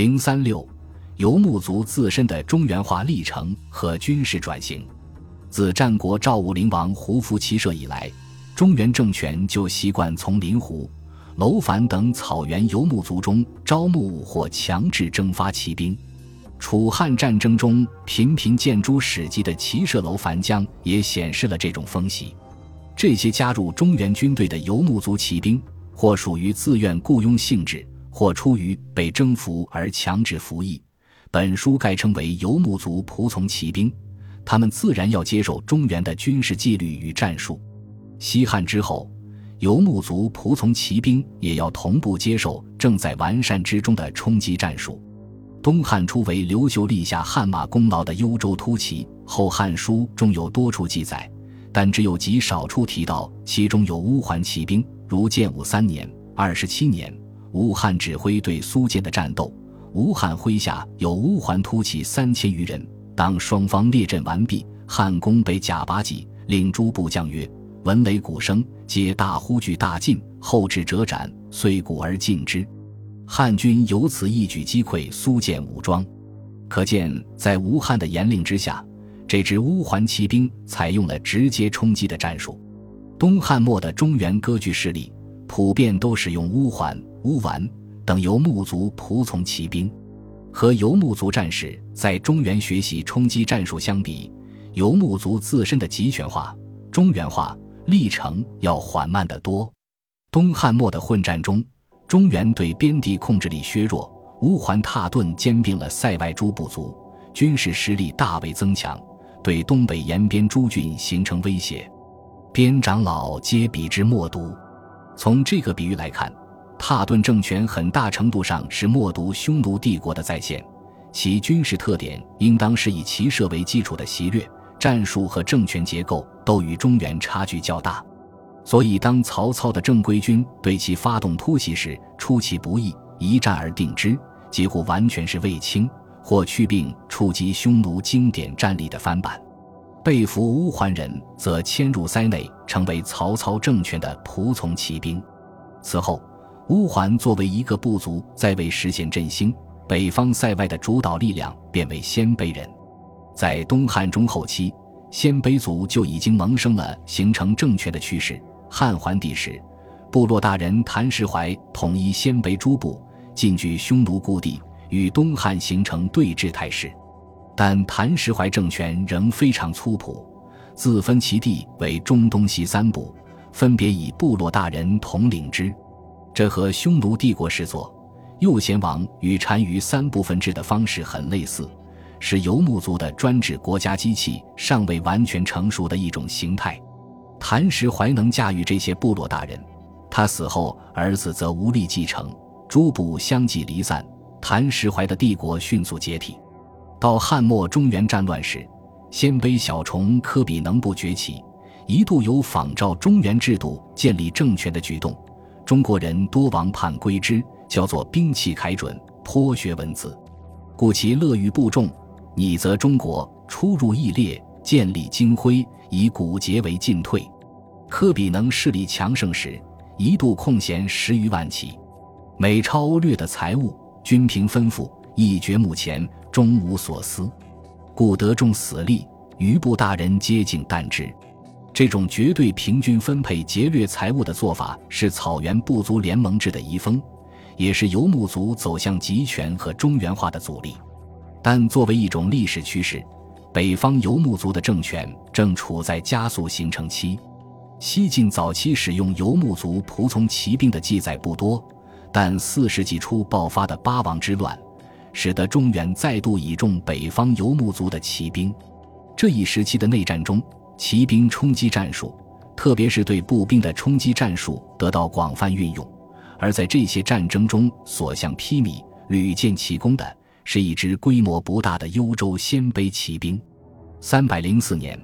零三六，游牧族自身的中原化历程和军事转型。自战国赵武灵王胡服骑射以来，中原政权就习惯从临湖、楼烦等草原游牧族中招募或强制征发骑兵。楚汉战争中频频见诸史记的骑射楼烦将也显示了这种风习。这些加入中原军队的游牧族骑兵，或属于自愿雇佣性质。或出于被征服而强制服役，本书概称为游牧族仆从骑兵。他们自然要接受中原的军事纪律与战术。西汉之后，游牧族仆从骑兵也要同步接受正在完善之中的冲击战术。东汉初为刘秀立下汗马功劳的幽州突骑，《后汉书》中有多处记载，但只有极少处提到其中有乌桓骑兵，如建武三年、二十七年。吴汉指挥对苏建的战斗，吴汉麾下有乌桓突骑三千余人。当双方列阵完毕，汉公被贾拔戟领诸部将曰：“闻雷鼓声，皆大呼惧大进，后至者斩，遂鼓而进之。”汉军由此一举击溃苏建武装。可见，在吴汉的严令之下，这支乌桓骑兵采用了直接冲击的战术。东汉末的中原割据势力。普遍都使用乌桓、乌丸等游牧族仆从骑兵，和游牧族战士在中原学习冲击战术相比，游牧族自身的集权化、中原化历程要缓慢得多。东汉末的混战中，中原对边地控制力削弱，乌桓踏顿兼并了塞外诸部族，军事实力大为增强，对东北沿边诸郡形成威胁，边长老皆比之莫毒。从这个比喻来看，踏顿政权很大程度上是默读匈奴帝国的再现，其军事特点应当是以骑射为基础的袭掠战术和政权结构都与中原差距较大，所以当曹操的正规军对其发动突袭时，出其不意，一战而定之，几乎完全是卫青或去病触及匈奴经典战力的翻版。被俘乌桓人则迁入塞内，成为曹操政权的仆从骑兵。此后，乌桓作为一个部族，在为实现振兴，北方塞外的主导力量变为鲜卑人。在东汉中后期，鲜卑族就已经萌生了形成政权的趋势。汉桓帝时，部落大人谭石槐统一鲜卑诸部，进据匈奴故地，与东汉形成对峙态势。但谭石槐政权仍非常粗朴，自分其地为中东西三部，分别以部落大人统领之。这和匈奴帝国时作右贤王与单于三部分制的方式很类似，是游牧族的专制国家机器尚未完全成熟的一种形态。谭石槐能驾驭这些部落大人，他死后儿子则无力继承，诸部相继离散，谭石槐的帝国迅速解体。到汉末中原战乱时，鲜卑小虫科比能部崛起，一度有仿照中原制度建立政权的举动。中国人多王叛归之，叫做兵器凯准，颇学文字，故其乐于部众。拟则中国出入异列，建立精辉，以古节为进退。科比能势力强盛时，一度空闲十余万骑，每超欧略的财物，均凭吩咐，一决目前。终无所思，故得众死力，余部大人皆敬惮之。这种绝对平均分配劫掠财物的做法，是草原部族联盟制的遗风，也是游牧族走向集权和中原化的阻力。但作为一种历史趋势，北方游牧族的政权正处在加速形成期。西晋早期使用游牧族仆从骑兵的记载不多，但四世纪初爆发的八王之乱。使得中原再度倚重北方游牧族的骑兵。这一时期的内战中，骑兵冲击战术，特别是对步兵的冲击战术得到广泛运用。而在这些战争中所向披靡、屡建奇功的，是一支规模不大的幽州鲜卑骑兵。三百零四年，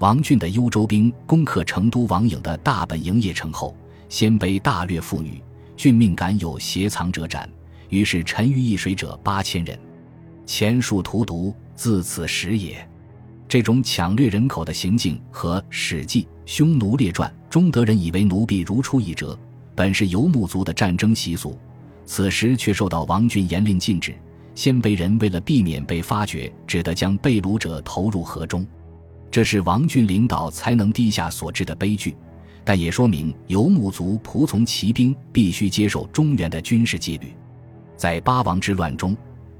王俊的幽州兵攻克成都王颖的大本营邺城后，鲜卑大掠妇女，郡命敢有携藏者斩。于是沉于易水者八千人，前述荼毒自此始也。这种抢掠人口的行径和《史记·匈奴列传》中德人以为奴婢如出一辙，本是游牧族的战争习俗，此时却受到王俊严令禁止，鲜卑人为了避免被发觉，只得将被掳者投入河中。这是王俊领导才能低下所致的悲剧，但也说明游牧族仆从骑兵必须接受中原的军事纪律。在八王之乱中，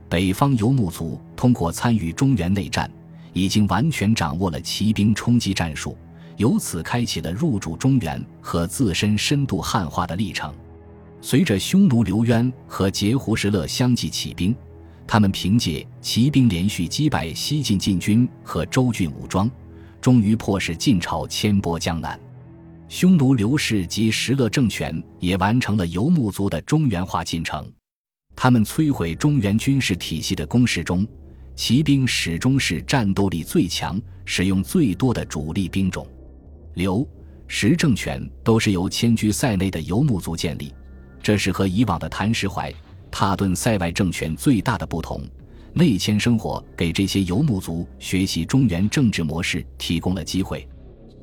北方游牧族通过参与中原内战，已经完全掌握了骑兵冲击战术，由此开启了入主中原和自身深度汉化的历程。随着匈奴刘渊和截胡石勒相继起兵。他们凭借骑兵连续击败西晋禁军和州郡武装，终于迫使晋朝迁拨江南。匈奴刘氏及石勒政权也完成了游牧族的中原化进程。他们摧毁中原军事体系的攻势中，骑兵始终是战斗力最强、使用最多的主力兵种。刘、石政权都是由迁居塞内的游牧族建立，这是和以往的谭石槐。踏顿塞外政权最大的不同，内迁生活给这些游牧族学习中原政治模式提供了机会。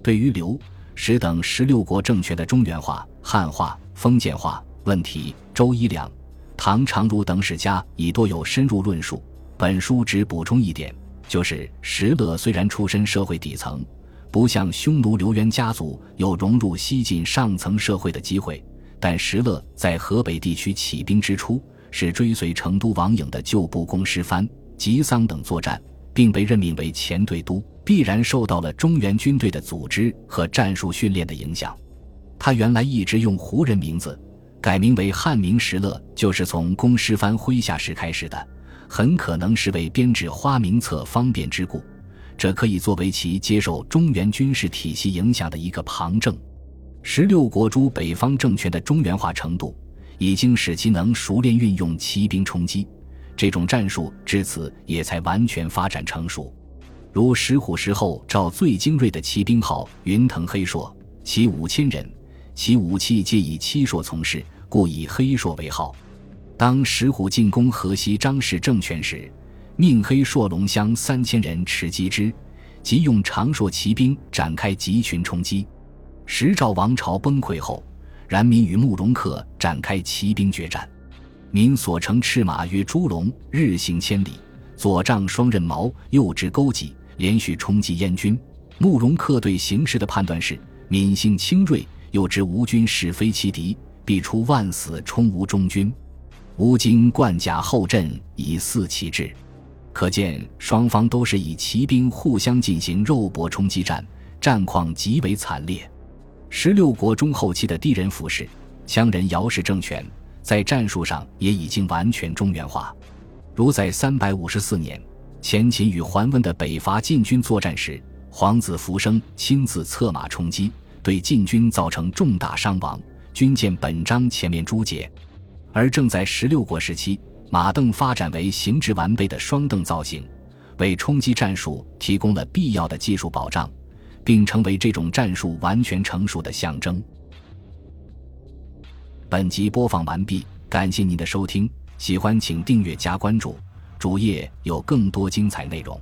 对于刘、石等十六国政权的中原化、汉化、封建化问题，周一两、唐长儒等史家已多有深入论述。本书只补充一点，就是石勒虽然出身社会底层，不像匈奴刘渊家族有融入西晋上层社会的机会，但石勒在河北地区起兵之初。是追随成都王颖的旧部公师藩、吉桑等作战，并被任命为前队督，必然受到了中原军队的组织和战术训练的影响。他原来一直用胡人名字，改名为汉名石勒，就是从公师藩麾下时开始的，很可能是为编制花名册方便之故。这可以作为其接受中原军事体系影响的一个旁证。十六国诸北方政权的中原化程度。已经使其能熟练运用骑兵冲击，这种战术至此也才完全发展成熟。如石虎时候召最精锐的骑兵号云腾黑硕，其五千人，其武器皆以七硕从事，故以黑硕为号。当石虎进攻河西张氏政权时，命黑硕龙乡三千人持击之，即用长硕骑兵展开集群冲击。石赵王朝崩溃后。冉民与慕容恪展开骑兵决战，民所乘赤马曰朱龙，日行千里，左仗双刃矛，右执钩戟，连续冲击燕军。慕容恪对形势的判断是：闵性轻锐，又知吴军是非其敌，必出万死冲吴中军。吴经贯甲后阵，以四其志。可见双方都是以骑兵互相进行肉搏冲击战，战况极为惨烈。十六国中后期的氐人服氏、羌人姚氏政权，在战术上也已经完全中原化。如在三百五十四年，前秦与桓温的北伐晋军作战时，皇子福生亲自策马冲击，对晋军造成重大伤亡。军见本章前面诸解。而正在十六国时期，马镫发展为形制完备的双镫造型，为冲击战术提供了必要的技术保障。并成为这种战术完全成熟的象征。本集播放完毕，感谢您的收听，喜欢请订阅加关注，主页有更多精彩内容。